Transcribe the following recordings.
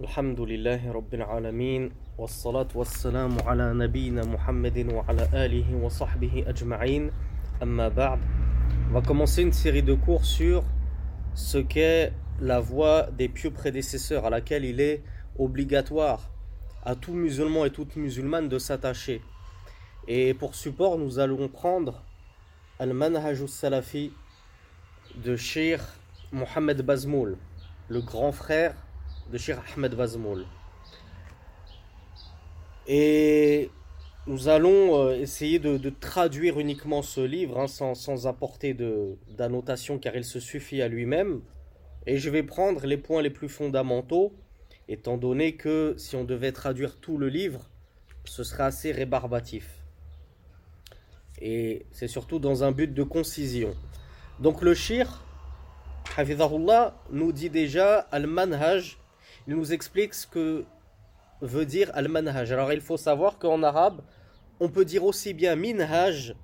الحمد لله رب العالمين والصلاة والسلام على نبينا محمد وعلى آله وصحبه أجمعين أما بعد On va commencer une série de cours sur ce qu'est la voie des pieux prédécesseurs à laquelle il est obligatoire à tout musulman et toute musulmane de s'attacher. Et pour support, nous allons prendre Al-Manhaj salafi de Sheikh Mohamed Bazmoul, le grand frère de Sheikh Ahmed Bazmoul. Et nous allons euh, essayer de, traduire uniquement ce livre hein, sans, sans apporter d'annotation car il se suffit à lui-même. Et je vais prendre les points les plus fondamentaux, étant donné que si on devait traduire tout le livre, ce serait assez rébarbatif. Et c'est surtout dans un but de concision. Donc le shir, Hafizahullah, nous dit déjà Al-Manhaj, il nous explique ce que veut dire Al-Manhaj. Alors il faut savoir qu'en arabe, on peut dire aussi bien Minhaj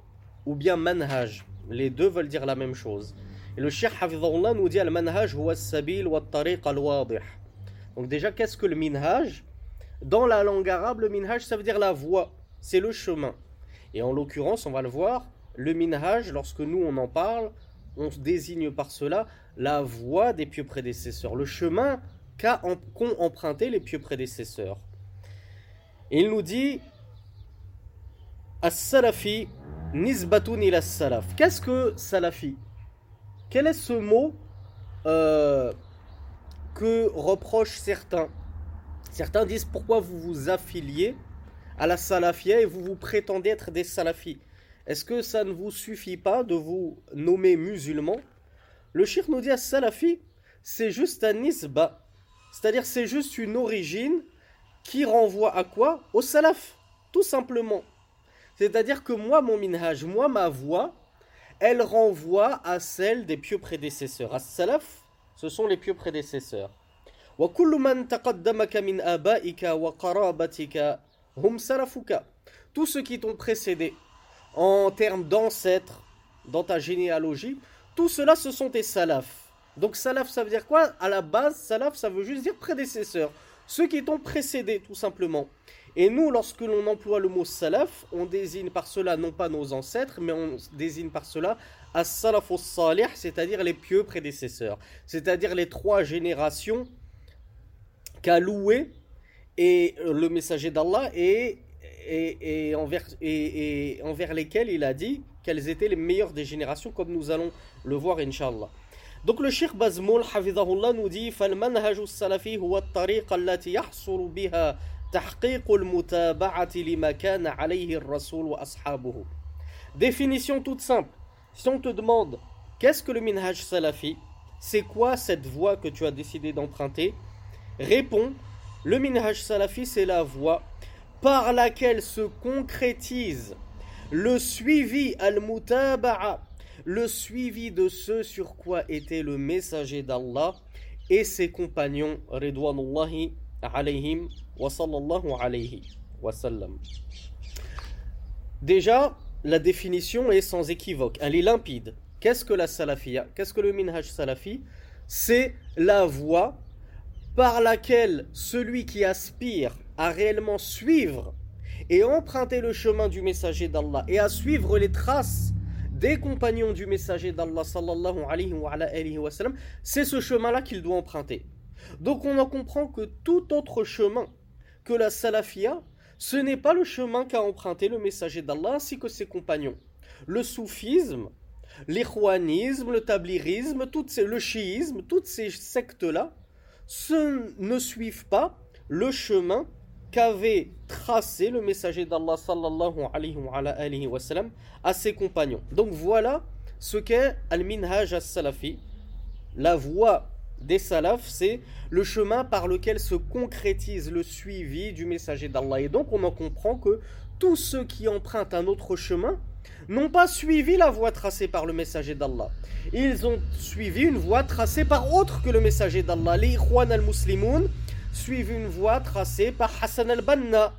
ou bien Manhaj. Les deux veulent dire la même chose. Et le Cheikh Hafizahullah nous dit Al-Manhaj huwa as-sabil wa at-tariq al-wadih. Donc déjà, qu'est-ce que le Minhaj? Dans la langue arabe, le Minhaj, ça veut dire la voie, c'est le chemin. Et en l'occurrence, on va le voir, le Minhaj, lorsque nous on en parle, on désigne par cela la voie des pieux prédécesseurs, le chemin qu'ont emprunté les pieux prédécesseurs. Il nous dit As-Salafi nisbatun ila salaf. Qu'est-ce que Salafi? Quel est ce mot euh, que reprochent certains? Certains disent pourquoi vous vous affiliez à la Salafia et vous vous prétendez être des Salafis? Est-ce que ça ne vous suffit pas de vous nommer musulman? Le shirk nous dit à Salafi, c'est juste un nisba. C'est-à-dire c'est juste une origine qui renvoie à quoi? Au salaf, tout simplement. C'est-à-dire que moi, mon minhaj, moi, ma voix, elle renvoie à celle des pieux prédécesseurs. À salaf, ce sont les pieux prédécesseurs. Hum tous ceux qui t'ont précédé en termes d'ancêtres dans ta généalogie, tout cela ce sont tes salafs. Donc salaf, ça veut dire quoi? À la base, salaf, ça veut juste dire prédécesseur. Ceux qui t'ont précédé, tout simplement. Et nous, lorsque l'on emploie le mot salaf, on désigne par cela non pas nos ancêtres, mais on désigne par cela as-salaf salih c'est-à-dire les pieux prédécesseurs. C'est-à-dire les trois générations qu'a loué et euh, le messager d'Allah et, envers, et, il a dit quelles étaient les meilleures des générations, comme nous allons le voir, Inch'Allah. Donc le Cheikh Bazmoul, Hafidahullah, nous dit فالمنهج السلفي هو الطريقة التي يحصل بها تحقيق المتابعة لما كان عليه الرسول وأصحابه. Définition toute simple. Si on te demande qu'est-ce que le minhaj salafi, c'est quoi cette voie que tu as décidé d'emprunter Réponds, le minhaj salafi, c'est la voie par laquelle se concrétise le suivi al-mutaba'a, le suivi de ce sur quoi était le messager d'Allah et ses compagnons ridwanullahi alayhim wa sallallahu alayhi wa sallam. Déjà, la définition est sans équivoque, elle est limpide. Qu'est-ce que la salafia? Qu'est-ce que le minhaj salafi? C'est la voie par laquelle celui qui aspire à réellement suivre et emprunter le chemin du messager d'Allah et à suivre les traces des compagnons du messager d'Allah sallallahu c'est ce chemin-là qu'il doit emprunter. Donc on en comprend que tout autre chemin que la salafia, ce n'est pas le chemin qu'a emprunté le messager d'Allah ainsi que ses compagnons. Le soufisme, l'ikhwanisme, le tablirisme, toutes ces, le chiisme, toutes ces sectes-là, ne suivent pas le chemin qu'avait tracé le messager d'Allah sallallahu à ses compagnons. Donc voilà ce qu'est al-minhaj as-salafi, la voie des salafs, c'est le chemin par lequel se concrétise le suivi du messager d'Allah. Et donc on en comprend que tous ceux qui empruntent un autre chemin n'ont pas suivi la voie tracée par le messager d'Allah. Ils ont suivi une voie tracée par autre que le messager d'Allah. Les al-Muslimoun suivent une voie tracée par Hassan al-Banna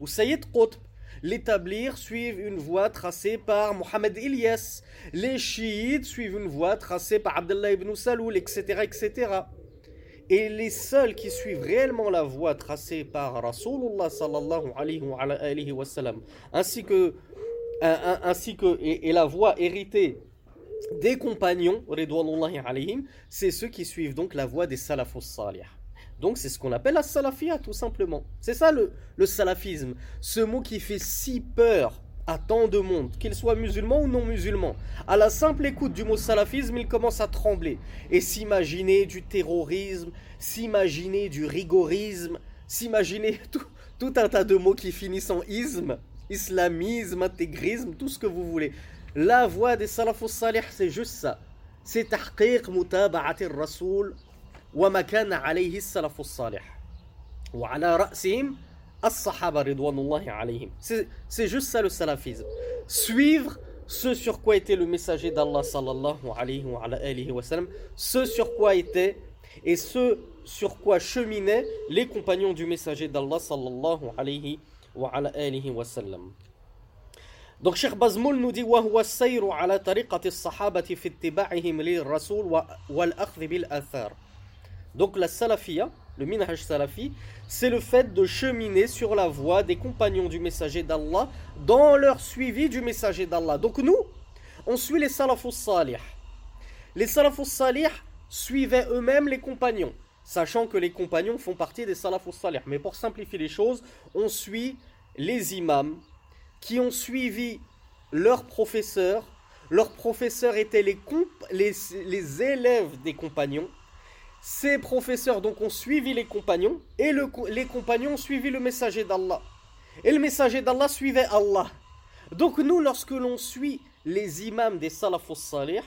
ou Sayyid Qutb. Les tablirs suivent une voie tracée par Mohamed Ilyas. Les chiites suivent une voie tracée par Abdullah ibn Saloul, etc., etc. et les seuls qui suivent réellement la voie tracée par Rasulullah sallallahu alayhi wa, sallam, ainsi que, la voie héritée des compagnons, c'est ceux qui suivent donc la voie des salafus salih. Donc c'est ce qu'on appelle la salafia tout simplement. C'est ça le, salafisme, ce mot qui fait si peur à tant de monde, qu'ils soient musulmans ou non musulmans. À la simple écoute du mot salafisme, ils commencent à trembler et s'imaginer du terrorisme, s'imaginer du rigorisme, s'imaginer tout, un tas de mots qui finissent en isme, islamisme, intégrisme, tout ce que vous voulez. La voix des salafus salih, c'est juste ça. C'est tahqiq mutaba'ati rasoul وما كان عليه السلف الصالح. وعلى رأسهم الصحابة رضوان الله عليهم. سي جوست سالو سلافيزم سويفغ سو سور كوا ايتي لو ميساجي دالله صلى الله عليه وعلى آله وسلم سو سور كوا ايتي اي سو سور كوا شميني لي كومبانيون دو ميساجي دالله صلى الله عليه وعلى آله وسلم دونك شيخ بازمول نودي وهو السير على طريقة الصحابة في اتباعهم للرسول والأخذ بالآثار Donc la salafia, le minhaj salafi, c'est le fait de cheminer sur la voie des compagnons du messager d'Allah dans leur suivi du messager d'Allah. Donc nous, on suit les salafus salih. Les salafus salih suivaient eux-mêmes les compagnons, sachant que les compagnons font partie des salafus salih. Mais pour simplifier les choses, on suit les imams qui ont suivi leurs professeurs. Leurs professeurs étaient les, élèves des compagnons ces professeurs donc ont suivi les compagnons et les compagnons ont suivi le messager d'Allah. Et le messager d'Allah suivait Allah. Donc nous, lorsque l'on suit les imams des salafus salih,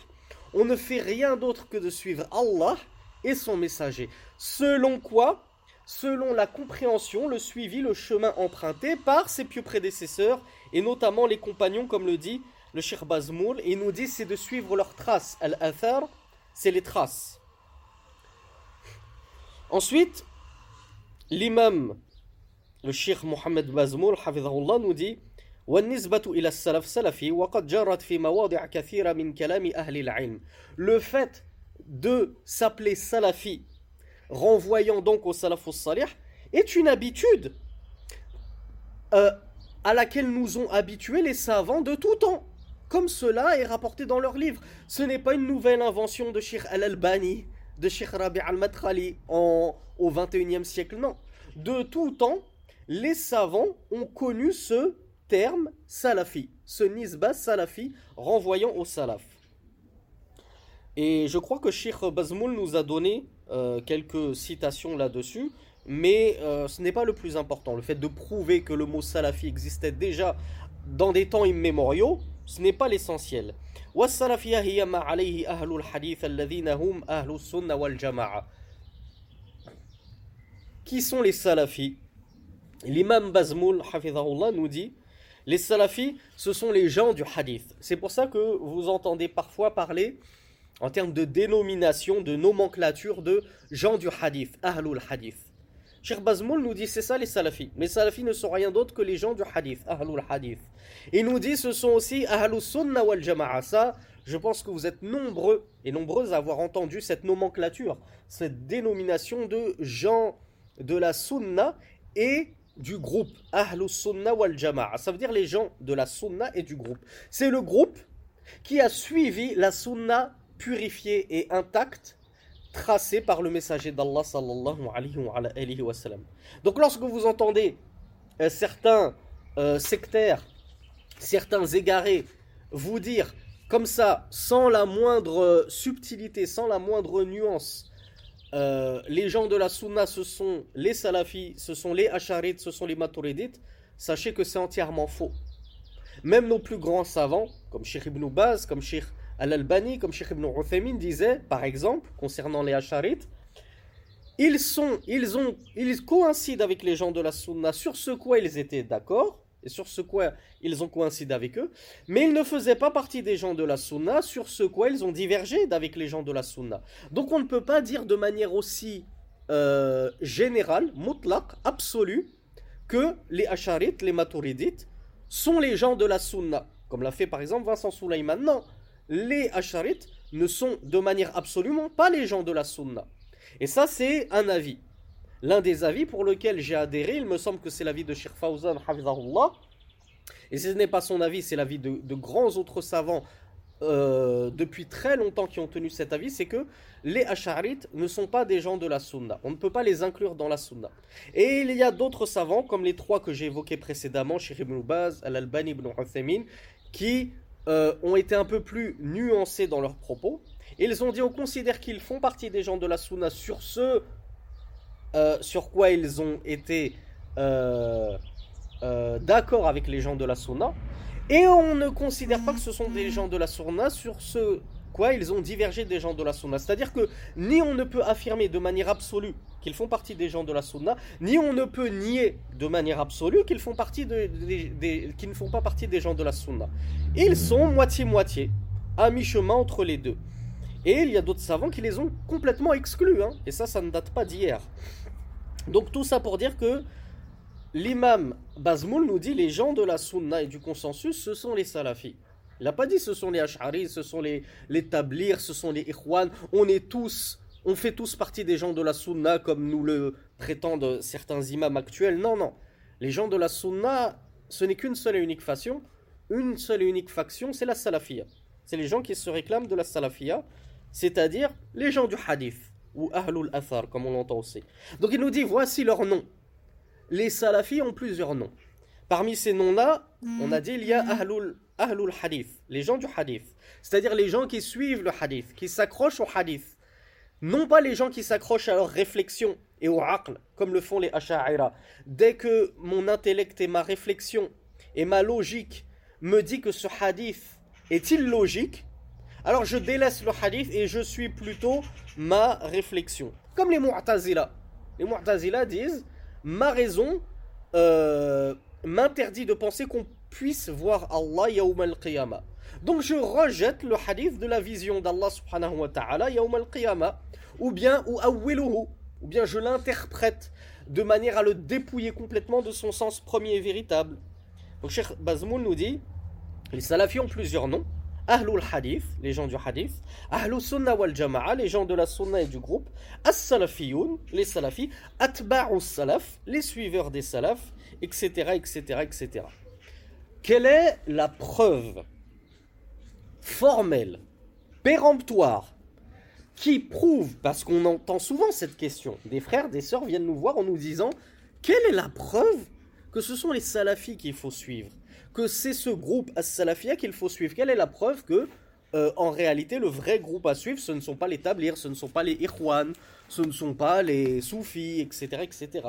on ne fait rien d'autre que de suivre Allah et son messager. Selon quoi? Selon la compréhension, le suivi, le chemin emprunté par ses pieux prédécesseurs et notamment les compagnons, comme le dit le Sheikh Bazmoul, il nous dit c'est de suivre leurs traces. Al-Athar, c'est les traces. Ensuite, l'imam, le cheikh Mohamed Bazmour, nous dit Le fait de s'appeler salafi, renvoyant donc au salafus salih, est une habitude euh, à laquelle nous ont habitués les savants de tout temps. Comme cela est rapporté dans leurs livres. Ce n'est pas une nouvelle invention de Sheikh Al-Albani de Sheikh Rabi al-Matrali au 21e siècle, non. De tout temps, les savants ont connu ce terme salafi, ce nisba salafi renvoyant au salaf. Et je crois que Sheikh Bazmoul nous a donné euh, quelques citations là-dessus, mais euh, ce n'est pas le plus important. Le fait de prouver que le mot salafi existait déjà dans des temps immémoriaux, ce n'est pas l'essentiel. Qui sont les salafis L'imam Bazmoul nous dit les salafis, ce sont les gens du hadith. C'est pour ça que vous entendez parfois parler en termes de dénomination, de nomenclature de gens du hadith, ahlul hadith. Cheikh Bazmoul nous dit c'est ça les salafis. Les salafis ne sont rien d'autre que les gens du hadith, ahlul hadith. Il nous dit ce sont aussi ahlus sunnah wal jama'a. Ça, je pense que vous êtes nombreux et nombreuses à avoir entendu cette nomenclature, cette dénomination de gens de la sunna et du groupe ahlus sunnah wal jama'a. Ça veut dire les gens de la sunna et du groupe. C'est le groupe qui a suivi la sunna purifiée et intacte tracé par le messager d'Allah sallallahu alayhi wa, sallam. Donc lorsque vous entendez euh, certains euh, sectaires, certains égarés vous dire comme ça, sans la moindre subtilité, sans la moindre nuance, euh, les gens de la sunna, ce sont les salafis, ce sont les asharites, ce sont les maturidites, sachez que c'est entièrement faux. Même nos plus grands savants, comme Sheikh Ibn Baz, comme Sheikh Al-Albani, comme Sheikh Ibn Uthaymin disait, par exemple, concernant les Asharites, ils, sont, ils, ont, ils coïncident avec les gens de la Sunna sur ce quoi ils étaient d'accord, et sur ce quoi ils ont coïncidé avec eux, mais ils ne faisaient pas partie des gens de la Sunna sur ce quoi ils ont divergé d'avec les gens de la Sunna. Donc on ne peut pas dire de manière aussi euh, générale, mutlaq, absolue, que les Asharites, les Maturidites, sont les gens de la Sunna, comme l'a fait par exemple Vincent Soulaïman. Non, les Asharites ne sont de manière absolument pas les gens de la Sunna. Et ça, c'est un avis. L'un des avis pour lequel j'ai adhéré, il me semble que c'est l'avis de Sheikh Fawzan, et ce n'est pas son avis, c'est l'avis de, de, grands autres savants euh, depuis très longtemps qui ont tenu cet avis, c'est que les Ash'arites ne sont pas des gens de la Sunna. On ne peut pas les inclure dans la Sunna. Et il y a d'autres savants, comme les trois que j'ai évoqués précédemment, Sheikh ibn Baz, Al-Albani ibn Uthaymin, qui euh, ont été un peu plus nuancés dans leurs propos. Ils ont dit, on considère qu'ils font partie des gens de la Sunna sur ce euh, sur quoi ils ont été d'accord avec les gens de la Sunna. Et on ne considère pas que ce sont des gens de la Sunna sur ce quoi ils ont divergé des gens de la Sunna. C'est-à-dire que ni on ne peut affirmer de manière absolue qu'ils font partie des gens de la Sunna, ni on ne peut nier de manière absolue qu'ils font partie de, qu'ils ne font pas partie des gens de la Sunna. Ils sont moitié-moitié, à mi-chemin entre les deux. Et il y a d'autres savants qui les ont complètement exclus. Hein. Et ça, ça ne date pas d'hier. Donc tout ça pour dire que l'imam Bazmoul nous dit les gens de la sunna et du consensus, ce sont les salafis. Il n'a pas dit ce sont les ash'aris, ce sont les, les tablirs, ce sont les ikhwan. On est tous, on fait tous partie des gens de la sunna comme nous le prétendent certains imams actuels. Non, non. Les gens de la sunna, ce n'est qu'une seule et unique faction. Une seule et unique faction, c'est la salafia. C'est les gens qui se réclament de la salafia, c'est-à-dire les gens du hadith, ou ahlul athar, comme on l'entend aussi. Donc il nous dit, voici leur nom les salafis ont plusieurs noms. Parmi ces noms-là, on a dit il y a ahlul, ahlul hadith, les gens du hadith. C'est-à-dire les gens qui suivent le hadith, qui s'accrochent au hadith. Non pas les gens qui s'accrochent à leur réflexion et au aql, comme le font les asha'ira. Dès que mon intellect et ma réflexion et ma logique me dit que ce hadith est illogique, alors je délaisse le hadith et je suis plutôt ma réflexion. Comme les mu'tazila. Les mu'tazila disent ma raison euh, m'interdit de penser qu'on puisse voir Allah yawm al-qiyamah. Donc je rejette le hadith de la vision d'Allah subhanahu wa ta'ala yawm al-qiyamah ou bien ou ou bien je l'interprète de manière à le dépouiller complètement de son sens premier et véritable. Donc Cheikh Bazmoul nous dit les salafis ont plusieurs noms. Ahlul Hadith, les gens du Hadith, Ahlul Sunnah wal Jama'a, les gens de la Sunna et du groupe, As-Salafiyoun, les Salafis, Atba'us Salaf, les suiveurs des Salafs, etc., etc., etc. Quelle est la preuve formelle, péremptoire, qui prouve, parce qu'on entend souvent cette question, des frères, des sœurs viennent nous voir en nous disant, quelle est la preuve que ce sont les salafis qu'il faut suivre? Que c'est ce groupe as-salafia qu'il faut suivre? Quelle est la preuve que, euh, en réalité, le vrai groupe à suivre, ce ne sont pas les tablirs, ce ne sont pas les ikhwan, ce ne sont pas les soufis, etc. etc.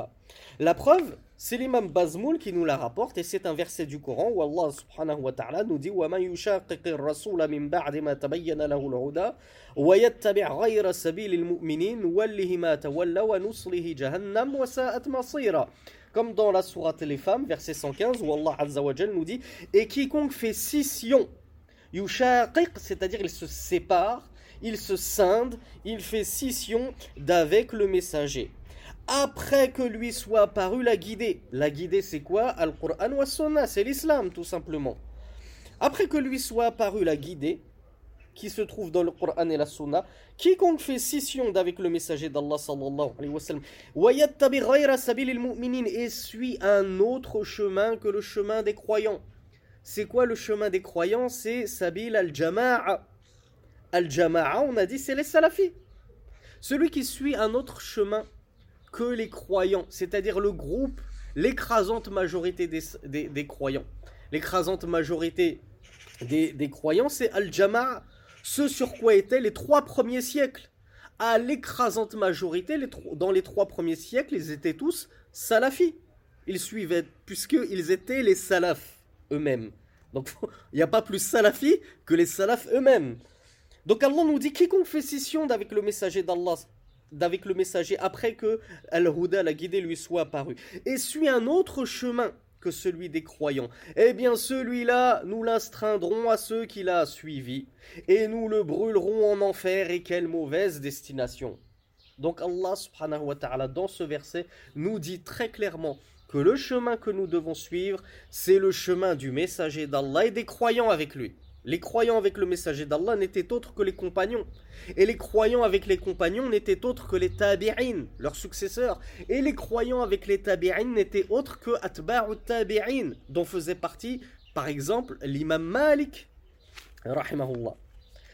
La preuve, c'est l'imam Bazmoul qui nous la rapporte, et c'est un verset du Coran où Allah subhanahu wa ta'ala nous dit وَمَنْ يُشَاقِقِ الرَّسُولَ مِنْ بَعْدِ مَا تَبَيَّنَ لَهُ الْهُدَى وَيَتَّبِعْ غَيْرَ سَبِيلِ الْمُؤْمِنِينَ نُوَلِّهِ مَا تَوَلَّى وَنُصْلِهِ جَهَنَّمْ وَسَاءَتْ مَصِيرًا comme dans la sourate Les Femmes, verset 115, où Allah Azzawajal nous dit Et quiconque fait scission, yushaqiq, c'est-à-dire il se sépare, il se scinde, il fait scission d'avec le messager. Après que lui soit apparu la guidée. La guidée, c'est quoi? Al-Qur'an wa Sunnah, c'est l'islam, tout simplement. Après que lui soit apparu la guidée, qui se trouve dans le Coran et la Sunna, quiconque fait scission d'avec le messager d'Allah sallallahu alayhi wa sallam, et suit un autre chemin que le chemin des croyants. C'est quoi le chemin des croyants? C'est Sabil al-Jama'a. Al-Jama'a, on a dit, c'est les salafis. Celui qui suit un autre chemin que les croyants, c'est-à-dire le groupe, l'écrasante majorité des, des, croyants. L'écrasante majorité des, des croyants, c'est Al-Jama'a ce sur quoi étaient les trois premiers siècles. À l'écrasante majorité, dans les trois premiers siècles, ils étaient tous salafis. Ils suivaient, puisqu'ils étaient les salafs eux-mêmes. Donc il n'y a pas plus salafis que les salafs eux-mêmes. Donc Allah nous dit quiconque fait scission d'avec le messager d'Allah, d'avec le messager après que Al-Huda, la guidée, lui soit apparu, et suit un autre chemin que celui des croyants. Eh bien celui-là, nous l'astreindrons à ceux qui l'a suivi, et nous le brûlerons en enfer, et quelle mauvaise destination. Donc Allah subhanahu wa ta'ala dans ce verset nous dit très clairement que le chemin que nous devons suivre, c'est le chemin du messager d'Allah et des croyants avec lui. Les croyants avec le messager d'Allah n'étaient autres que les compagnons. Et les croyants avec les compagnons n'étaient autres que les tabi'in, leurs successeurs. Et les croyants avec les tabi'in n'étaient autres que atba'u tabi'in, dont faisait partie, par exemple, l'imam Malik, rahimahullah.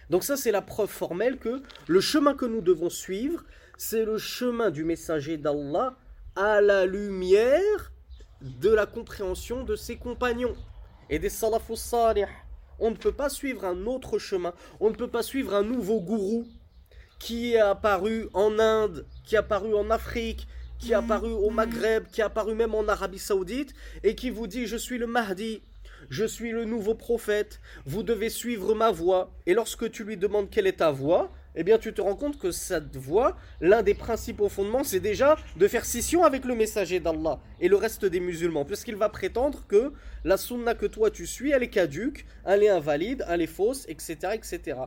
Donc ça, c'est la preuve formelle que le chemin que nous devons suivre, c'est le chemin du messager d'Allah à la lumière de la compréhension de ses compagnons et des salafus salih. On ne peut pas suivre un autre chemin, on ne peut pas suivre un nouveau gourou qui est apparu en Inde, qui est apparu en Afrique, qui est apparu au Maghreb, qui est apparu même en Arabie Saoudite, et qui vous dit je suis le Mahdi, je suis le nouveau prophète, vous devez suivre ma voie. Et lorsque tu lui demandes quelle est ta voie, eh bien tu te rends compte que cette voie, l'un des principaux fondements, c'est déjà de faire scission avec le messager d'Allah et le reste des musulmans, puisqu'il va prétendre que la sunna que toi tu suis, elle est caduque, elle est invalide, elle est fausse, etc. etc.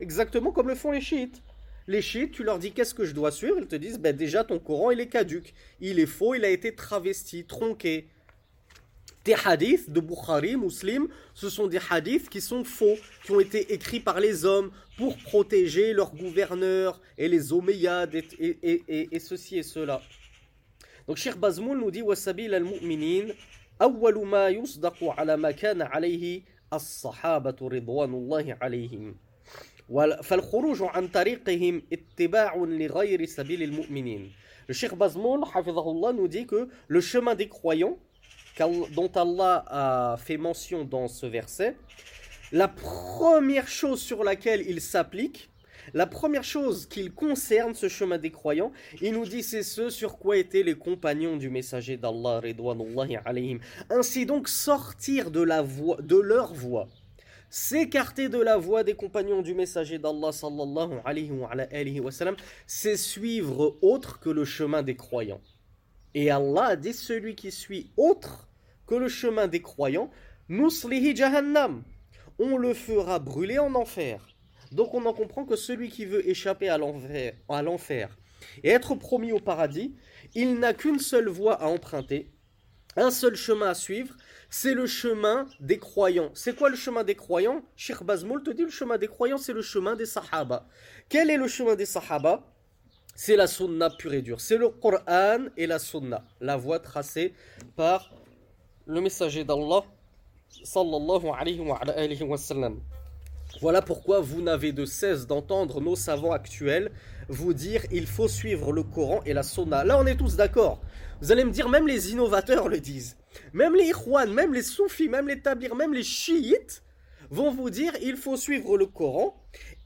Exactement comme le font les chiites. Les chiites, tu leur dis qu'est-ce que je dois suivre, ils te disent ben déjà ton Coran il est caduque, il est faux, il a été travesti, tronqué, des hadiths de Bukhari, Muslim, ce sont des hadiths qui sont faux, qui ont été écrits par les hommes pour protéger leurs gouverneurs et les Omeyyades et, et, et, et ceci et cela. Donc Cheikh Bazmoul nous dit وسبيل المؤمنين أول ما يصدق على ما كان عليه الصحابة رضوان الله عليهم فالخروج عن طريقهم اتباع لغير سبيل المؤمنين Le Cheikh Bazmoul, حفظه nous dit que le chemin des croyants dont Allah a fait mention dans ce verset, la première chose sur laquelle il s'applique, la première chose qu'il concerne ce chemin des croyants, il nous dit c'est ce sur quoi étaient les compagnons du messager d'Allah. Ainsi donc sortir de, la voie, de leur voie, s'écarter de la voie des compagnons du messager d'Allah, sallallahu c'est suivre autre que le chemin des croyants. Et Allah dit celui qui suit autre que le chemin des croyants, Nuslihi Jahannam. On le fera brûler en enfer. Donc on en comprend que celui qui veut échapper à l'enfer et être promis au paradis, il n'a qu'une seule voie à emprunter, un seul chemin à suivre, c'est le chemin des croyants. C'est quoi le chemin des croyants? Sheikh Bazmoul te dit le chemin des croyants, c'est le chemin des sahaba. Quel est le chemin des sahaba? C'est la sunna pure et dure. C'est le Coran et la sunna, la voie tracée par le messager d'Allah sallallahu alayhi wa, sallam. Voilà pourquoi vous n'avez de cesse d'entendre nos savants actuels vous dire il faut suivre le Coran et la Sunna. Là on est tous d'accord. Vous allez me dire même les innovateurs le disent. Même les Ikhwan, même les Soufis, même les Tabirs, même les Chiites vont vous dire il faut suivre le Coran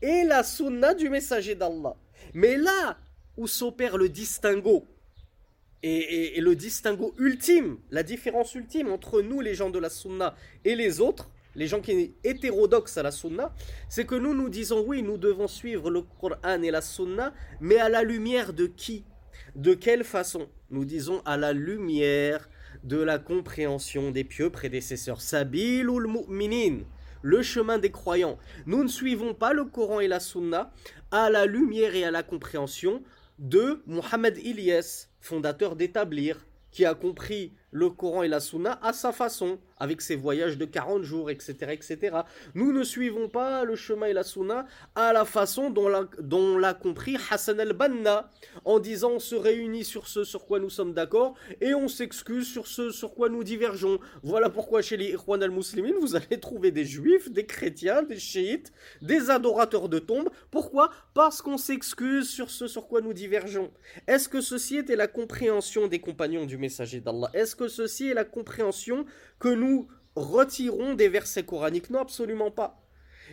et la Sunna du messager d'Allah. Mais là où s'opère le distinguo et, le distinguo ultime, la différence ultime entre nous, les gens de la sunna, et les autres, les gens qui sont hétérodoxes à la sunna, c'est que nous nous disons oui, nous devons suivre le Coran et la sunna, mais à la lumière de qui? De quelle façon? Nous disons à la lumière de la compréhension des pieux prédécesseurs. Sabilul mu'minin, le chemin des croyants. Nous ne suivons pas le Coran et la sunna à la lumière et à la compréhension de Mohamed Ilyes, fondateur d'Établir, qui a compris le Coran et la Sunna à sa façon, avec ses voyages de 40 jours, etc., etc. Nous ne suivons pas le chemin et la Sunna à la façon dont l'a compris Hassan el-Banna, en disant on se réunit sur ce sur quoi nous sommes d'accord et on s'excuse sur ce sur quoi nous divergeons. Voilà pourquoi chez les Ikhwan al-Muslimin, vous allez trouver des juifs, des chrétiens, des chiites, des adorateurs de tombes. Pourquoi? Parce qu'on s'excuse sur ce sur quoi nous divergeons. Est-ce que ceci était la compréhension des compagnons du messager d'Allah? Ceci est la compréhension que nous retirons des versets coraniques Non, absolument pas.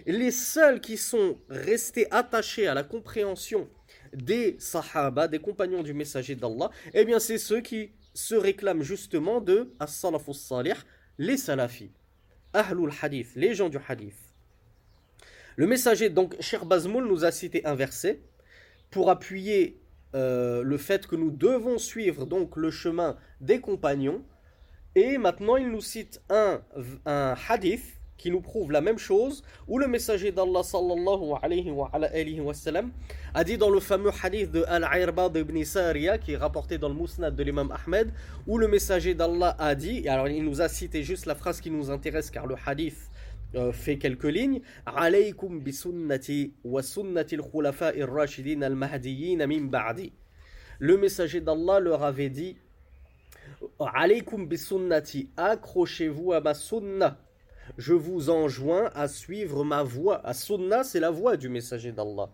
Les seuls qui sont restés attachés à la compréhension des sahaba, des compagnons du messager d'Allah, eh bien c'est ceux qui se réclament justement de as-salafus salih, les salafis, ahlul hadith, les gens du hadith. Le messager, donc, Cher Bazmoul nous a cité un verset pour appuyer euh, le fait que nous devons suivre donc le chemin des compagnons. Et maintenant, il nous cite un, un hadith qui nous prouve la même chose, où le messager d'Allah sallallahu alayhi wa, a dit dans le fameux hadith de Al-Irbad ibn Sariya, qui est rapporté dans le Musnad de l'imam Ahmed, où le messager d'Allah a dit, alors il nous a cité juste la phrase qui nous intéresse, car le hadith euh, fait quelques lignes Alaykum bi sunnati wa sunnati al-khulafa'i ar-rashidin al-mahdiyyin min ba'di. Le messager d'Allah leur avait dit Alaykum bi sunnati, accrochez-vous à ma sunna. Je vous enjoins à suivre ma voie. À sunna, c'est la voie du messager d'Allah.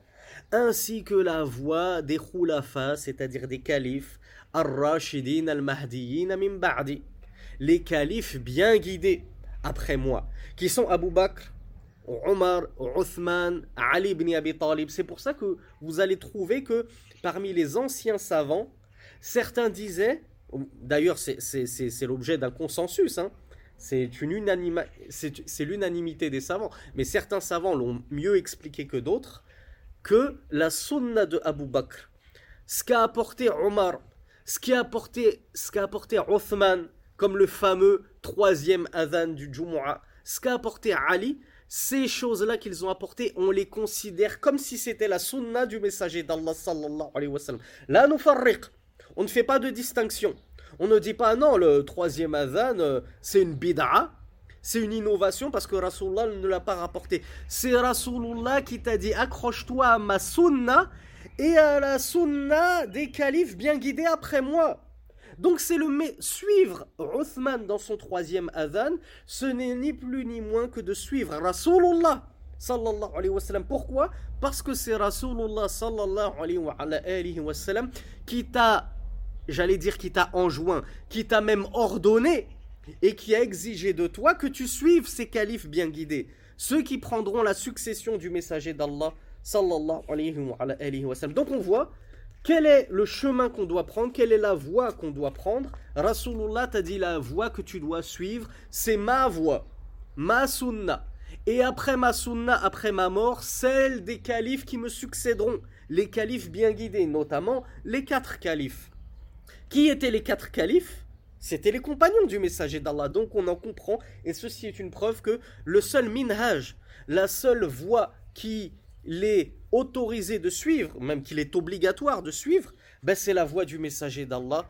Ainsi que la voie des khulafa, c'est-à-dire des califes, ar-rashidin al-mahdiyyin min ba'di. Les califes bien guidés après moi, qui sont Abu Bakr, Omar, Uthman, Ali ibn Abi Talib. C'est pour ça que vous allez trouver que parmi les anciens savants, certains disaient, d'ailleurs c'est l'objet d'un consensus, hein, c'est l'unanimité des savants, mais certains savants l'ont mieux expliqué que d'autres, que la sunna de Abu Bakr, ce qu'a apporté Omar, ce qu'a apporté, ce qu'a apporté Uthman, comme le fameux troisième adhan du Jumu'ah, ce qu'a apporté Ali, ces choses-là qu'ils ont apportées, on les considère comme si c'était la sunna du messager d'Allah sallallahu alayhi wa sallam. Nous On ne fait pas de distinction. On ne dit pas non, le troisième adhan, euh, c'est une bid'a, c'est une innovation parce que Rasulullah ne l'a pas rapporté. C'est Rasulullah qui t'a dit accroche-toi à ma sunna et à la sunna des califes bien guidés après moi. Donc c'est le suivre Uthman dans son troisième adhan, ce n'est ni plus ni moins que de suivre Rasulullah sallallahu alayhi wa sallam. Pourquoi? Parce que c'est Rasulullah sallallahu alayhi wa sallam qui t'a, j'allais dire qui t'a enjoint, qui t'a même ordonné et qui a exigé de toi que tu suives ces califes bien guidés, ceux qui prendront la succession du messager d'Allah sallallahu alayhi wa sallam. Donc on voit quel est le chemin qu'on doit prendre? Quelle est la voie qu'on doit prendre? Rasulullah t'a dit la voie que tu dois suivre, c'est ma voie, ma sunna. Et après ma sunna, après ma mort, celle des califes qui me succéderont, les califes bien guidés, notamment les quatre califes. Qui étaient les quatre califes? C'étaient les compagnons du messager d'Allah. Donc on en comprend, et ceci est une preuve que le seul minhaj, la seule voie qui les autorisé de suivre, même qu'il est obligatoire de suivre, ben c'est la voie du messager d'Allah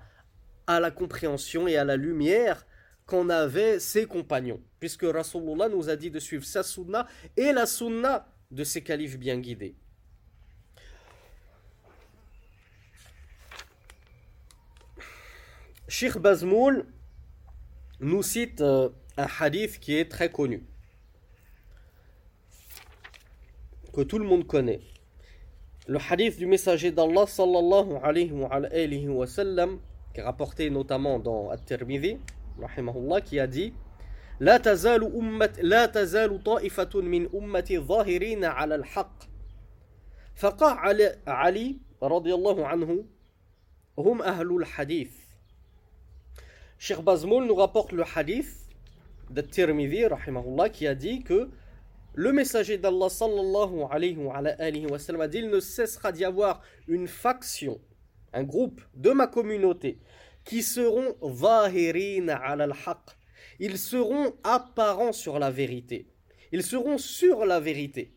à la compréhension et à la lumière qu'en avaient ses compagnons. Puisque Rasulullah nous a dit de suivre sa sunna et la sunna de ses califes bien guidés. Sheikh Bazmoul nous cite euh, un hadith qui est très connu, que tout le monde connaît le hadith du messager d'Allah sallallahu alayhi wa, alayhi wa sallam, qui est rapporté notamment dans At-Tirmidhi, rahimahullah, qui a dit لا تزال أمة لا تزال طائفة من أمتي ظاهرين على الحق فقع علي رضي الله عنه هم أهل الحديث Cheikh Bazmoul nous rapporte le hadith de Tirmidhi, rahimahullah, qui a dit que le messager d'Allah sallallahu alayhi wa, sallam a dit il ne cessera d'y avoir une faction, un groupe de ma communauté qui seront vahirin al haq. Ils seront apparents sur la vérité. Ils seront sur la vérité.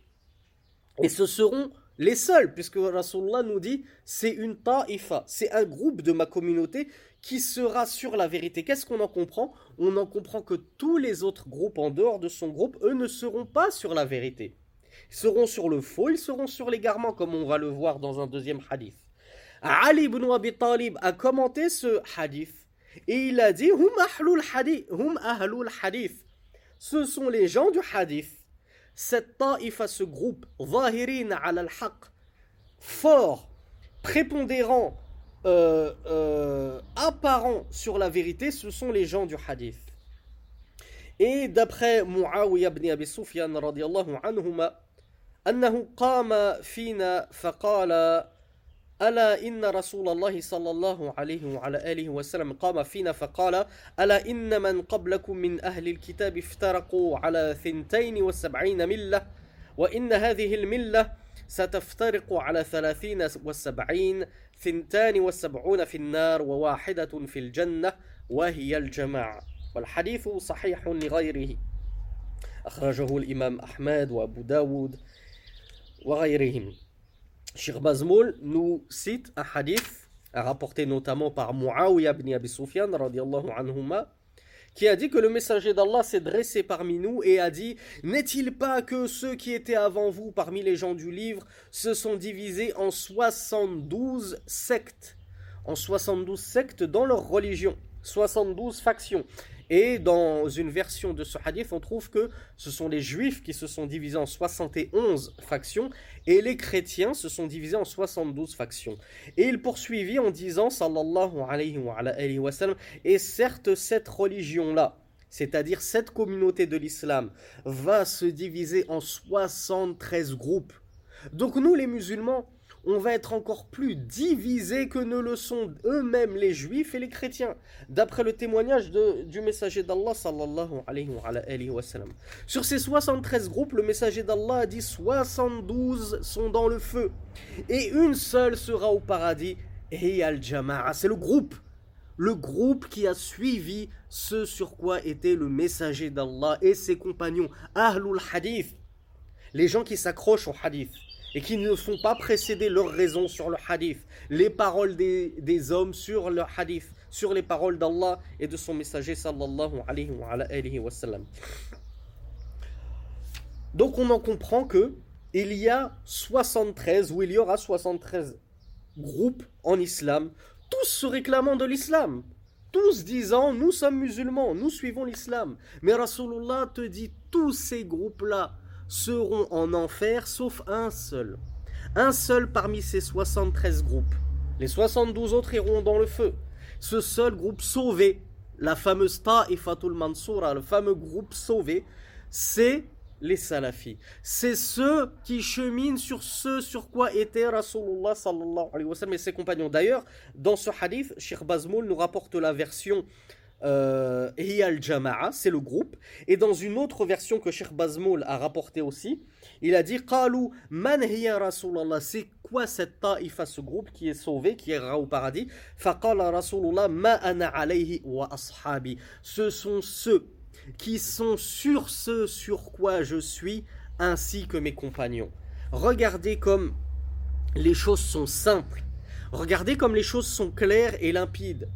Et ce seront les seuls, puisque Rasulullah nous dit c'est une ta'ifa, c'est un groupe de ma communauté qui sera sur la vérité. Qu'est-ce qu'on en comprend? On en comprend que tous les autres groupes en dehors de son groupe, eux, ne seront pas sur la vérité. Ils seront sur le faux, ils seront sur l'égarement, comme on va le voir dans un deuxième hadith. Ali ibn Abi Talib a commenté ce hadith et il a dit Hum ahlul hadith, hum hadith. Ce sont les gens du hadith. Cette ta'ifa, ce groupe, zahirin al haq, fort, prépondérant, euh, euh, apparent sur la vérité, ce sont les gens du hadith. Et d'après Muawiyah ibn Abi Sufyan radiallahu anhuma, أنه قام فينا فقال ألا إن رسول الله صلى الله عليه وعلى آله وسلم قام فينا فقال ألا إن من قبلكم من أهل الكتاب افترقوا على ثنتين وسبعين ملة وإن هذه الملة ستفترق على ثلاثين وسبعين ثنتان وسبعون في النار وواحدة في الجنة وهي الجماعة. والحديث صحيح لغيره. أخرجه الإمام أحمد وأبو داود وغيرهم. Shir Bazmoul nous cite un hadith rapporté notamment par Muawiyah ibn Abi Sufyan anhuma qui a dit que le messager d'Allah s'est dressé parmi nous et a dit N'est-il pas que ceux qui étaient avant vous parmi les gens du livre se sont divisés en 72 sectes? En 72 sectes dans leur religion, 72 factions. Et dans une version de ce hadith, on trouve que ce sont les juifs qui se sont divisés en 71 factions et les chrétiens se sont divisés en 72 factions. Et il poursuivit en disant, sallallahu alayhi wa, sallam, et certes cette religion-là, c'est-à-dire cette communauté de l'islam, va se diviser en 73 groupes. Donc nous les musulmans, on va être encore plus divisés que ne le sont eux-mêmes les juifs et les chrétiens, d'après le témoignage du messager d'Allah sallallahu alayhi wa, sallam. Sur ces 73 groupes, le messager d'Allah a dit 72 sont dans le feu. Et une seule sera au paradis. Et al-Jama'a, c'est le groupe. Le groupe qui a suivi ce sur quoi était le messager d'Allah et ses compagnons, Ahlul Hadith, les gens qui s'accrochent au Hadith et qui ne font pas précéder leur raison sur le hadith, les paroles des, hommes sur le hadith, sur les paroles d'Allah et de son messager sallallahu alayhi wa sallam. Donc on en comprend que il y a 73 ou il y aura 73 groupes en islam, tous se réclamant de l'islam, tous disant nous sommes musulmans, nous suivons l'islam. Mais Rasulullah te dit tous ces groupes-là seront en enfer sauf un seul. Un seul parmi ces 73 groupes. Les 72 autres iront dans le feu. Ce seul groupe sauvé, la fameuse Ta'ifatul Mansoura, le fameux groupe sauvé, c'est les salafis. C'est ceux qui cheminent sur ce sur quoi était Rasulullah sallallahu alayhi wa sallam et ses compagnons. D'ailleurs, dans ce hadith, Sheikh Bazmoul nous rapporte la version euh, al-Jama'a, c'est le groupe. Et dans une autre version que Sheikh Bazmoul a rapporté aussi, il a dit Qalu man hiya Rasulallah, c'est quoi cette ta'ifa, ce groupe qui est sauvé, qui ira au paradis? Faqala Rasulullah ma ana alayhi wa ashabi. Ce sont ceux qui sont sur ce sur quoi je suis, ainsi que mes compagnons. Regardez comme les choses sont simples. Regardez comme les choses sont claires et limpides.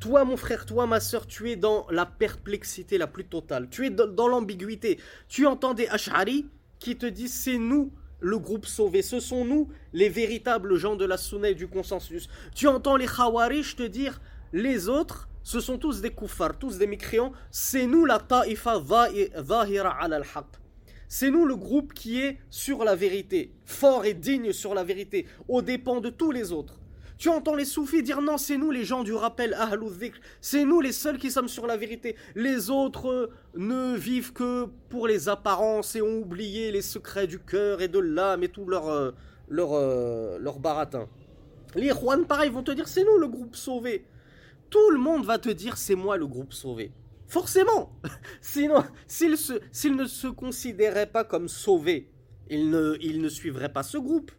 Toi, mon frère, toi, ma soeur, tu es dans la perplexité la plus totale. Tu es dans, l'ambiguïté. Tu entends des Ash'ari qui te disent c'est nous le groupe sauvé. Ce sont nous les véritables gens de la sunna et du consensus. Tu entends les Khawarij te dire les autres, ce sont tous des koufars, tous des mécréants. C'est nous la ta'ifa zahira al-haq. C'est nous le groupe qui est sur la vérité, fort et digne sur la vérité, aux dépens de tous les autres. Tu entends les soufis dire non, c'est nous les gens du rappel, c'est nous les seuls qui sommes sur la vérité. Les autres ne vivent que pour les apparences et ont oublié les secrets du cœur et de l'âme et tout leur, euh, leur, euh, leur baratin. Les Juan, pareil, vont te dire c'est nous le groupe sauvé. Tout le monde va te dire c'est moi le groupe sauvé. Forcément Sinon, s'ils ne se considéraient pas comme sauvés, ils ne suivraient pas ce groupe.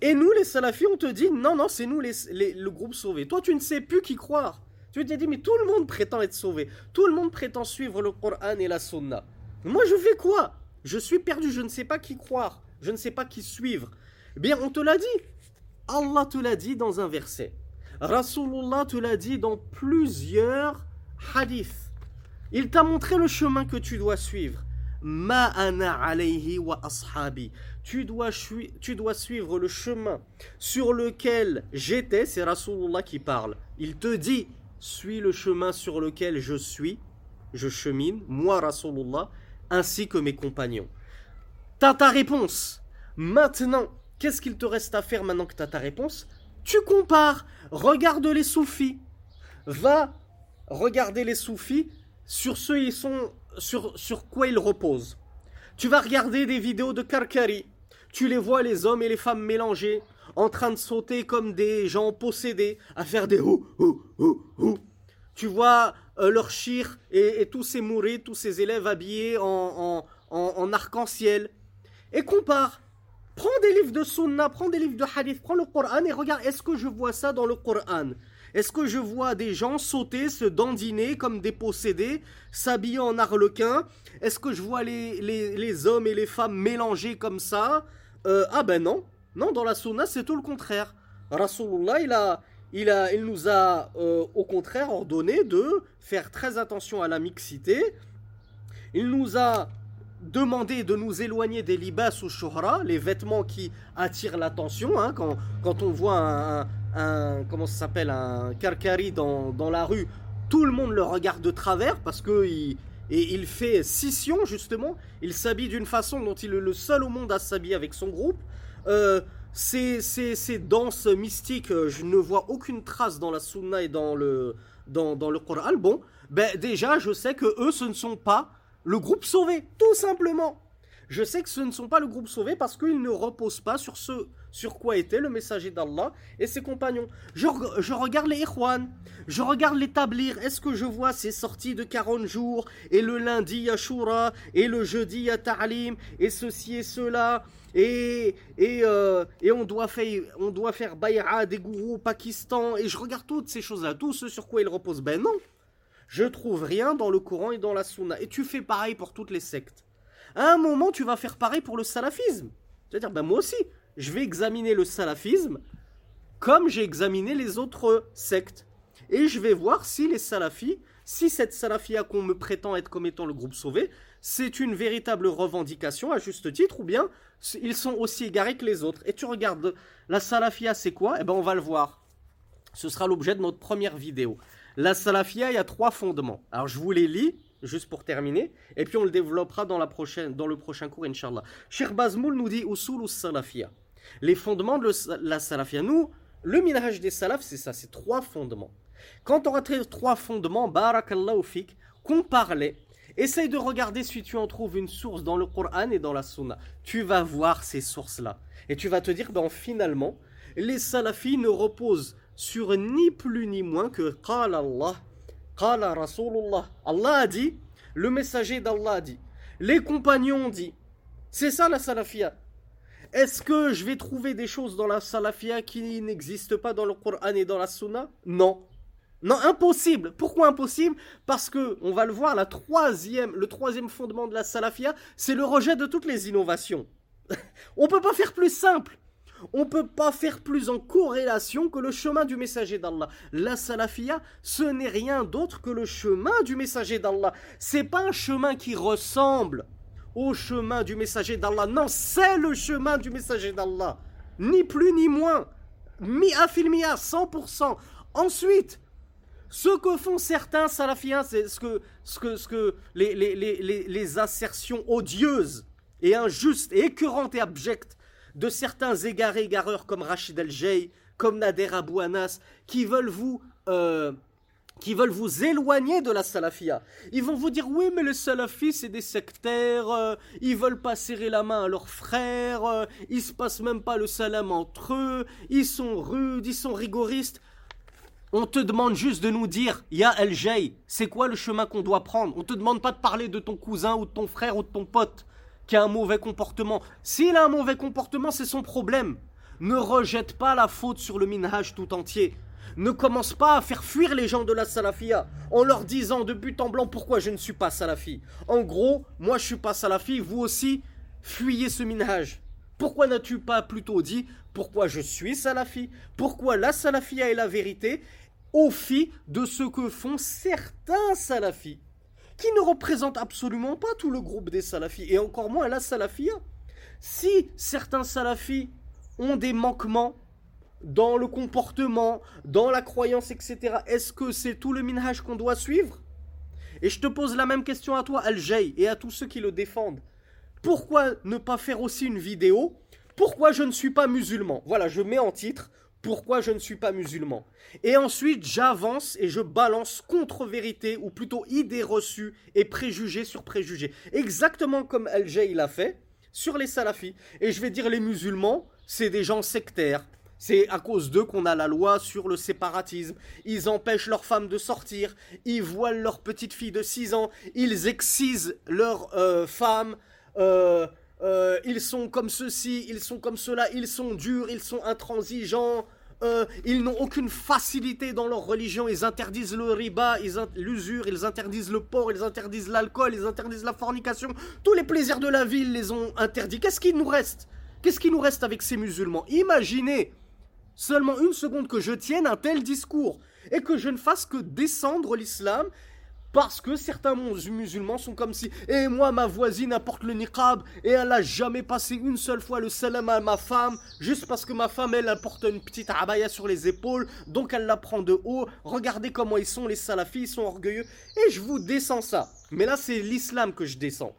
Et nous, les salafis, on te dit non, non, c'est nous le groupe sauvé. Toi, tu ne sais plus qui croire. Tu te dis, mais tout le monde prétend être sauvé. Tout le monde prétend suivre le Coran et la Sunna. Moi, je fais quoi? Je suis perdu, je ne sais pas qui croire. Je ne sais pas qui suivre. Eh bien, on te l'a dit. Allah te l'a dit dans un verset. Rasulullah te l'a dit dans plusieurs hadiths. Il t'a montré le chemin que tu dois suivre. Ma ana alayhi wa ashabi tu dois, tu dois suivre le chemin sur lequel j'étais, c'est Rasulullah qui parle. Il te dit, suis le chemin sur lequel je suis, je chemine, moi Rasulullah, ainsi que mes compagnons. T'as ta réponse. Maintenant, qu'est-ce qu'il te reste à faire maintenant que t'as ta réponse? Tu compares, regarde les soufis. Va regarder les soufis sur ce ils sont, sur, quoi ils reposent. Tu vas regarder des vidéos de Karkari, tu les vois, les hommes et les femmes mélangés, en train de sauter comme des gens possédés, à faire des ou, ou, ou, ou. Tu vois euh, leur chir et, tous ces mourés, tous ces élèves habillés en, en, arc-en-ciel. Et compare. Prends des livres de Sunna, prends des livres de Hadith, prends le Coran et regarde, est-ce que je vois ça dans le Coran? Est-ce que je vois des gens sauter, se dandiner comme des possédés, s'habiller en arlequin Est-ce que je vois les, hommes et les femmes mélangés comme ça? Euh, ah ben non, non, dans la sunna c'est tout le contraire. Rasulullah il a, il, a, nous a euh, au contraire ordonné de faire très attention à la mixité. Il nous a demandé de nous éloigner des libas ou shuhra, les vêtements qui attirent l'attention. Hein, quand, quand on voit un, un comment ça s'appelle, un karkari dans, dans, la rue, tout le monde le regarde de travers parce que il, et il fait scission justement. Il s'habille d'une façon dont il est le seul au monde à s'habiller avec son groupe. Euh, ces, ces, danses mystiques, euh, je ne vois aucune trace dans la Sunna et dans le, dans, dans le Coran. Bon, ben déjà, je sais que eux, ce ne sont pas le groupe sauvé, tout simplement. Je sais que ce ne sont pas le groupe sauvé parce qu'ils ne reposent pas sur ce sur quoi était le messager d'Allah et ses compagnons. Je, regarde les Ikhwan, je regarde l'établir. Est-ce que je vois ces sorties de 40 jours et le lundi Ashura et le jeudi à Ta'lim et ceci et cela et, et, euh, et on, doit faire, on doit faire bay'a des gourous au Pakistan et je regarde toutes ces choses-là, tout ce sur quoi ils reposent. Ben non, je trouve rien dans le Coran et dans la Sunna. Et tu fais pareil pour toutes les sectes. À un moment, tu vas faire pareil pour le salafisme. C'est-à-dire, ben moi aussi, je vais examiner le salafisme comme j'ai examiné les autres sectes. Et je vais voir si les salafis, si cette salafia qu'on me prétend être comme étant le groupe sauvé, c'est une véritable revendication à juste titre, ou bien ils sont aussi égarés que les autres. Et tu regardes, la salafia c'est quoi? Eh ben on va le voir. Ce sera l'objet de notre première vidéo. La salafia, il y a trois fondements. Alors je vous les lis, juste pour terminer, et puis on le développera dans, la prochaine, dans le prochain cours, Inch'Allah. Cheikh Bazmoul nous dit Usul salafia. Les fondements de la salafia. Nous, le minhaj des salafs, c'est ça, c'est trois fondements. Quand on aura trois fondements, barakallahu fik, qu'on parlait, essaye de regarder si tu en trouves une source dans le Coran et dans la Sunna. Tu vas voir ces sources-là. Et tu vas te dire, ben finalement, les salafis ne reposent sur ni plus ni moins que Qala Allah, Qala Rasulullah. Allah a dit, le messager d'Allah a dit, les compagnons ont dit. C'est ça la salafia. Est-ce que je vais trouver des choses dans la salafia qui n'existent pas dans le Coran et dans la Sunna? Non. Non, impossible. Pourquoi impossible? Parce que, on va le voir, la troisième, le troisième fondement de la salafia, c'est le rejet de toutes les innovations. on peut pas faire plus simple. On peut pas faire plus en corrélation que le chemin du messager d'Allah. La salafia, ce n'est rien d'autre que le chemin du messager d'Allah. C'est pas un chemin qui ressemble au chemin du messager d'Allah. Non, c'est le chemin du messager d'Allah. Ni plus ni moins. Mi à 100%. Ensuite, ce que font certains salafiens, c'est ce que, les, assertions odieuses et injustes et écœurantes et abjectes de certains égarés égareurs comme Rachid El-Jay, comme Nader Abou Anas, qui veulent vous euh, qui veulent vous éloigner de la salafia. Ils vont vous dire oui mais les salafis c'est des sectaires, euh, ils veulent pas serrer la main à leurs frères, euh, ils se passent même pas le salam entre eux, ils sont rudes, ils sont rigoristes. On te demande juste de nous dire, Ya El Jay, c'est quoi le chemin qu'on doit prendre? On te demande pas de parler de ton cousin ou de ton frère ou de ton pote qui a un mauvais comportement. S'il a un mauvais comportement, c'est son problème. Ne rejette pas la faute sur le minhaj tout entier ne commence pas à faire fuir les gens de la salafia en leur disant de but en blanc pourquoi je ne suis pas salafi. En gros, moi je suis pas salafi, vous aussi, fuyez ce minhaj. Pourquoi n'as-tu pas plutôt dit pourquoi je suis salafi? Pourquoi la salafia est la vérité au fi de ce que font certains salafis qui ne représentent absolument pas tout le groupe des salafis et encore moins la salafia? Si certains salafis ont des manquements dans le comportement, dans la croyance, etc. Est-ce que c'est tout le minhaj qu'on doit suivre? Et je te pose la même question à toi, Al-Jay, et à tous ceux qui le défendent. Pourquoi ne pas faire aussi une vidéo? Pourquoi je ne suis pas musulman? Voilà, je mets en titre pourquoi je ne suis pas musulman? Et ensuite, j'avance et je balance contre-vérité, ou plutôt idées reçues et préjugés sur préjugés. Exactement comme Al-Jay l'a fait sur les salafis. Et je vais dire les musulmans, c'est des gens sectaires, c'est à cause d'eux qu'on a la loi sur le séparatisme. Ils empêchent leurs femmes de sortir, ils voilent leurs petites filles de 6 ans, ils excisent leurs euh, femmes, euh, euh, ils sont comme ceci, ils sont comme cela, ils sont durs, ils sont intransigeants, ils n'ont aucune facilité dans leur religion, ils interdisent le riba, l'usure, ils interdisent le porc, ils interdisent l'alcool, ils interdisent la fornication, tous les plaisirs de la vie, ils les ont interdits. Qu'est-ce qu'il nous reste? Qu'est-ce qui nous reste avec ces musulmans? Imaginez seulement une seconde que je tienne un tel discours et que je ne fasse que descendre l'islam parce que certains musulmans sont comme si et moi ma voisine apporte le niqab et elle a jamais passé une seule fois le salam à ma femme juste parce que ma femme elle, apporte une petite abaya sur les épaules donc elle la prend de haut. Regardez comment ils sont les salafis ils sont orgueilleux et je vous descends ça. Mais là c'est l'islam que je descends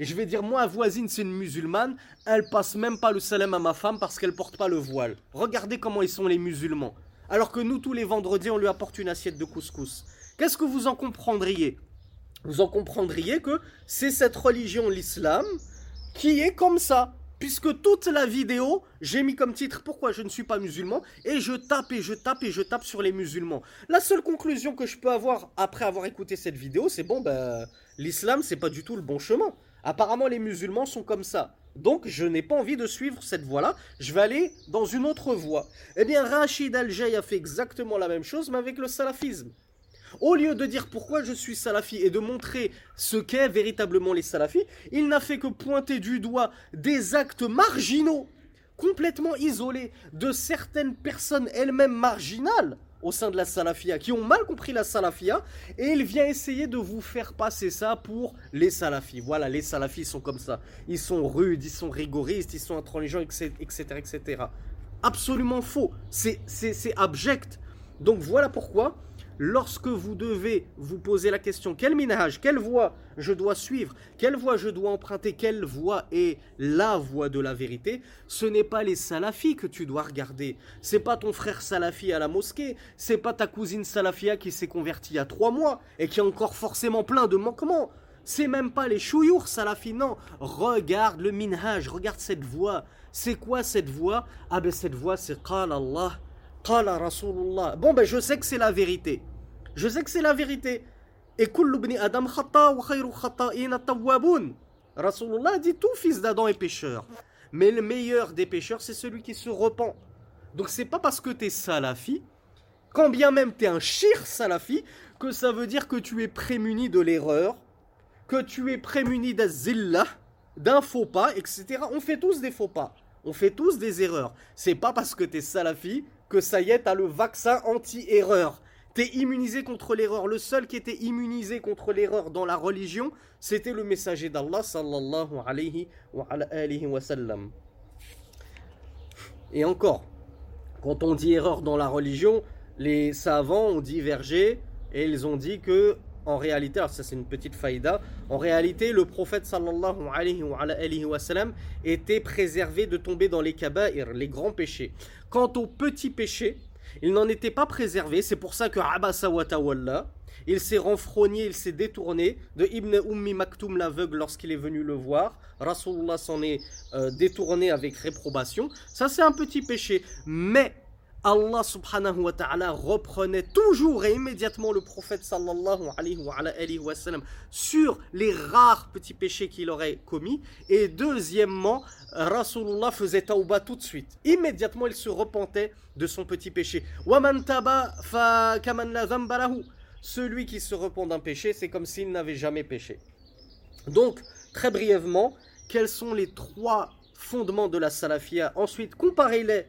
et je vais dire, moi, voisine, c'est une musulmane, elle passe même pas le salam à ma femme parce qu'elle porte pas le voile. Regardez comment ils sont les musulmans. Alors que nous, tous les vendredis, on lui apporte une assiette de couscous. Qu'est-ce que vous en comprendriez? Vous en comprendriez que c'est cette religion, l'islam, qui est comme ça. Puisque toute la vidéo, j'ai mis comme titre pourquoi je ne suis pas musulman? Et je tape et je tape et je tape sur les musulmans. La seule conclusion que je peux avoir après avoir écouté cette vidéo, c'est bon, ben, l'islam, c'est pas du tout le bon chemin. Apparemment, les musulmans sont comme ça. Donc, je n'ai pas envie de suivre cette voie-là. Je vais aller dans une autre voie. Eh bien, Rachid Al-Jay a fait exactement la même chose, mais avec le salafisme. Au lieu de dire pourquoi je suis salafi et de montrer ce qu'est véritablement les salafis, il n'a fait que pointer du doigt des actes marginaux, complètement isolés, de certaines personnes elles-mêmes marginales, au sein de la salafia, qui ont mal compris la salafia, et il vient essayer de vous faire passer ça pour les salafis. Voilà, les salafis sont comme ça. Ils sont rudes, ils sont rigoristes, ils sont intransigeants, etc. etc. Absolument faux. C'est abject. Donc voilà pourquoi lorsque vous devez vous poser la question quel minage, quelle voie je dois suivre, quelle voie je dois emprunter, quelle voie est la voie de la vérité, ce n'est pas les salafis que tu dois regarder. C'est pas ton frère salafi à la mosquée, c'est pas ta cousine salafia qui s'est convertie il y a trois mois et qui a encore forcément plein de manquements. C'est même pas les chouyours salafis, non. Regarde le minhaj, regarde cette voie. C'est quoi cette voie? Ah ben cette voie c'est Qala Allah Bon, ben je sais que c'est la vérité. Je sais que c'est la vérité. Et Adam Rasulullah dit tout fils d'Adam est pécheur. Mais le meilleur des pécheurs, c'est celui qui se repent. Donc c'est pas parce que tu es salafi, quand bien même tu es un shir salafi, que ça veut dire que tu es prémuni de l'erreur, que tu es prémuni d'azillah, d'un faux pas, etc. On fait tous des faux pas. On fait tous des erreurs. C'est pas parce que tu es salafi que ça y est, t'as le vaccin anti-erreur. T'es immunisé contre l'erreur. Le seul qui était immunisé contre l'erreur dans la religion, c'était le messager d'Allah sallallahu alayhi wa, alayhi wa sallam. Et encore, quand on dit erreur dans la religion, les savants ont divergé et ils ont dit que en réalité, alors ça c'est une petite faïda, en réalité le prophète sallallahu alayhi wa, sallam était préservé de tomber dans les kaba'ir, les grands péchés. Quant aux petits péchés, il n'en était pas préservé, c'est pour ça que Abasa il s'est renfrogné, il s'est détourné de Ibn Ummi Maktoum l'aveugle lorsqu'il est venu le voir. Rasulullah s'en est euh, détourné avec réprobation. Ça c'est un petit péché. Mais Allah subhanahu wa ta'ala reprenait toujours et immédiatement le prophète sallallahu alayhi wa, sallam sur les rares petits péchés qu'il aurait commis. Et deuxièmement, Rasulullah faisait tauba tout de suite. Immédiatement, il se repentait de son petit péché. Celui qui se repent d'un péché, c'est comme s'il n'avait jamais péché. Donc, très brièvement, quels sont les trois fondements de la salafia? Ensuite, comparez-les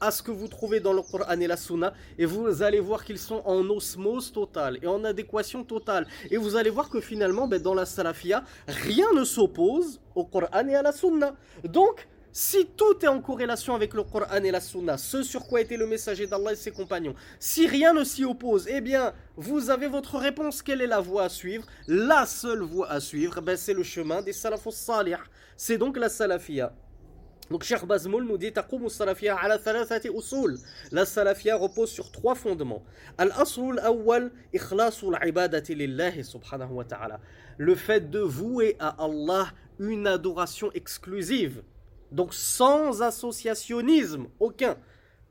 à ce que vous trouvez dans le Coran et la Sunna et vous allez voir qu'ils sont en osmose totale et en adéquation totale et vous allez voir que finalement ben, dans la Salafia rien ne s'oppose au Coran et à la Sunna donc si tout est en corrélation avec le Coran et la Sunna, ce sur quoi était le messager d'Allah et ses compagnons, si rien ne s'y oppose, eh bien, vous avez votre réponse. Quelle est la voie à suivre? La seule voie à suivre, ben, c'est le chemin des salafos salih. C'est donc la salafia. Donc Cheikh Bazmoul nous dit La salafia repose sur trois fondements. Le fait de vouer à Allah une adoration exclusive. Donc sans associationnisme aucun.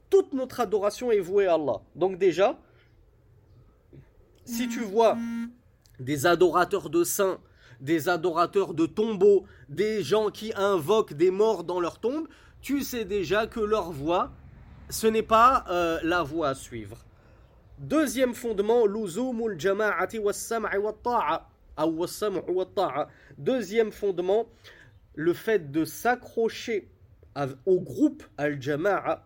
Toute notre adoration est vouée à Allah. Donc déjà, si tu vois des adorateurs de saints des adorateurs de tombeaux, des gens qui invoquent des morts dans leur tombe, tu sais déjà que leur voix, ce n'est pas euh, la voie à suivre. Deuxième fondement, l'uzumul jama'ati. Deuxième fondement, le fait de s'accrocher au groupe al-jama'a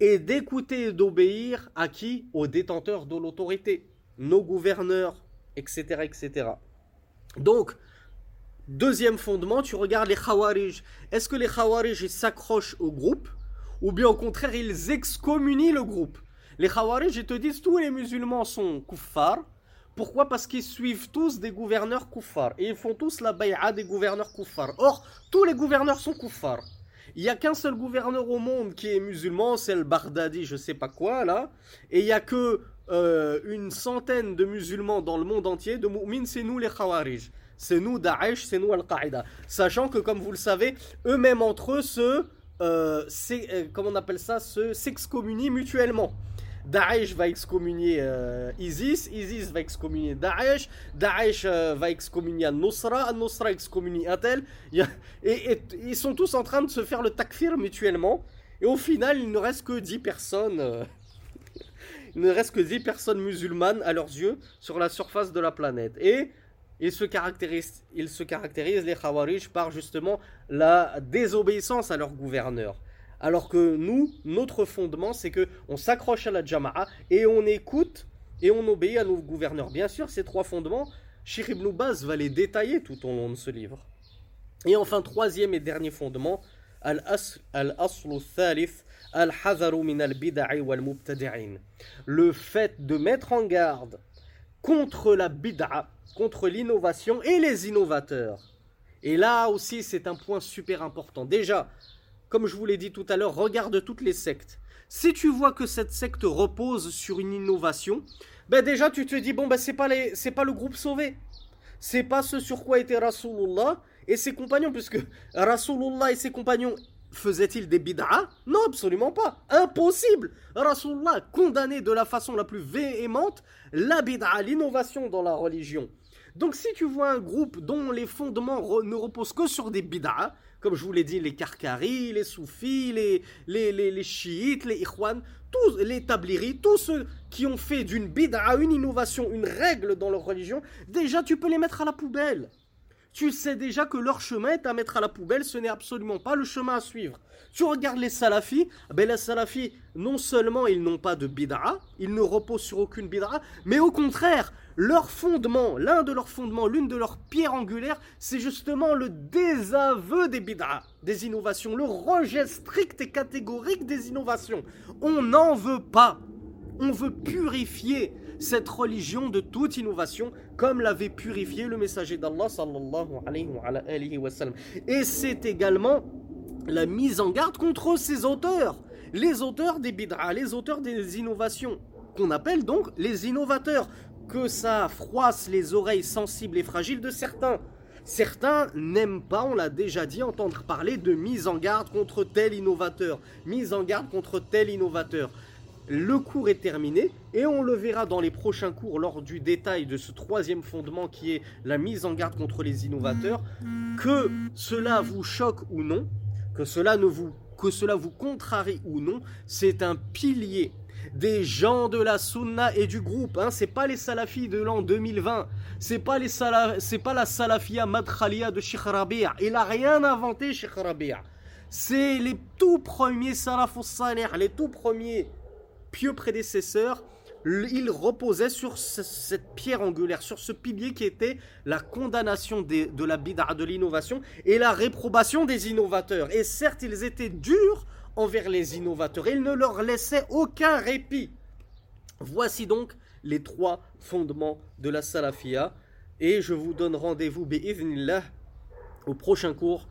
et d'écouter et d'obéir à qui? Aux détenteurs de l'autorité, nos gouverneurs, etc. etc. Donc, deuxième fondement, tu regardes les Khawarij. Est-ce que les Khawarij s'accrochent au groupe ou bien au contraire ils excommunient le groupe? Les Khawarij, ils te disent tous les musulmans sont kuffars. Pourquoi? Parce qu'ils suivent tous des gouverneurs kuffars. Et ils font tous la bay'a des gouverneurs kuffars. Or, tous les gouverneurs sont kuffars. Il n'y a qu'un seul gouverneur au monde qui est musulman, c'est le Baghdadi, je sais pas quoi, là. Et il n'y a que euh, une centaine de musulmans dans le monde entier, de mu'min, c'est nous les Khawarij. C'est nous Daesh, c'est nous Al-Qaïda. Sachant que, comme vous le savez, eux-mêmes entre eux se. Euh, euh, comment on appelle ça Se s'excommunient mutuellement. Daesh va excommunier euh, ISIS, ISIS va excommunier Daesh, Daesh va excommunier Al-Nusra, Al-Nusra excommunie Intel. Et, ils sont tous en train de se faire le takfir mutuellement. Et au final, il ne reste que 10 personnes. Il ne reste que 10 personnes musulmanes à leurs yeux sur la surface de la planète. Et ils se caractérisent, ils se les Khawarij par justement la désobéissance à leur gouverneur. Alors que nous, notre fondement, c'est que on s'accroche à la Jama'a et on écoute et on obéit à nos gouverneurs. Bien sûr, ces trois fondements, Baz va les détailler tout au long de ce livre. Et enfin, troisième et dernier fondement, Thalith, al wal Le fait de mettre en garde contre la bid'a, contre l'innovation et les innovateurs. Et là aussi, c'est un point super important. Déjà, comme je vous l'ai dit tout à l'heure, regarde toutes les sectes. Si tu vois que cette secte repose sur une innovation, ben déjà tu te dis bon ben c'est pas les c'est pas le groupe sauvé. C'est pas ce sur quoi était Rasulullah et ses compagnons puisque Rasulullah et ses compagnons faisaient-ils des bid'ah? Non, absolument pas. Impossible. Rasulullah condamné de la façon la plus véhémente la bid'a, l'innovation dans la religion. Donc si tu vois un groupe dont les fondements ne reposent que sur des bid'ah, comme je vous l'ai dit, les Karkaris, les Soufis, les, les, les, chiites, les Ikhwan, tous les Tabliris, tous ceux qui ont fait d'une bid'a une innovation, une règle dans leur religion, déjà tu peux les mettre à la poubelle. Tu sais déjà que leur chemin est à mettre à la poubelle, ce n'est absolument pas le chemin à suivre. Tu regardes les salafis, ben les salafis, non seulement ils n'ont pas de bid'a, ils ne reposent sur aucune bid'a, mais au contraire, leur fondement, l'un de leurs fondements, l'une de leurs pierres angulaires, c'est justement le désaveu des bid'a, des innovations, le rejet strict et catégorique des innovations. On n'en veut pas. On veut purifier cette religion de toute innovation comme l'avait purifié le messager d'Allah sallallahu. Et c'est également la mise en garde contre ces auteurs, les auteurs des bid'a, les auteurs des innovations, qu'on appelle donc les innovateurs que ça froisse les oreilles sensibles et fragiles de certains. Certains n'aiment pas, on l'a déjà dit, entendre parler de mise en garde contre tel innovateur, mise en garde contre tel innovateur. Le cours est terminé et on le verra dans les prochains cours lors du détail de ce troisième fondement qui est la mise en garde contre les innovateurs. Que cela vous choque ou non, que cela ne vous que cela vous contrarie ou non, c'est un pilier des gens de la sunna et du groupe. Hein. C'est pas les salafis de l'an 2020. C'est pas, les c'est pas la salafia madkhalia de Sheikh Rabi'a. Il a rien inventé, Sheikh Rabi'a. C'est les tout premiers salafus salih, les tout premiers pieux prédécesseurs. Ils reposaient sur cette pierre angulaire, sur ce pilier qui était la condamnation de la bid'a, de l'innovation et la réprobation des innovateurs. Et certes, ils étaient durs envers les innovateurs. Il ne leur laissait aucun répit. Voici donc les trois fondements de la salafia. Et je vous donne rendez-vous au prochain cours.